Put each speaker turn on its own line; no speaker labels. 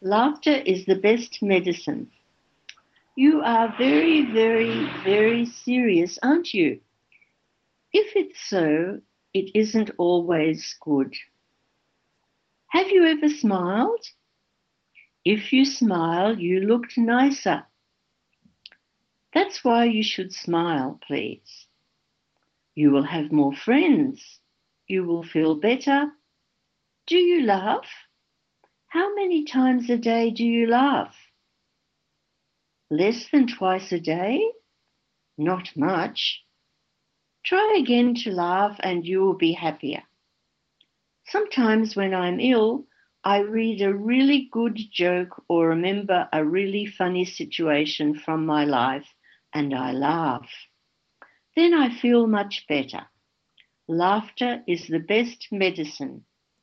Laughter is the best medicine. You are very, very, very serious, aren't you? If it's so, it isn't always good. Have you ever smiled? If you smile, you looked nicer. That's why you should smile, please. You will have more friends. You will feel better. Do you laugh? How many times a day do you laugh? Less than twice a day? Not much. Try again to laugh and you will be happier. Sometimes when I'm ill, I read a really good joke or remember a really funny situation from my life and I laugh. Then I feel much better. Laughter is the best medicine.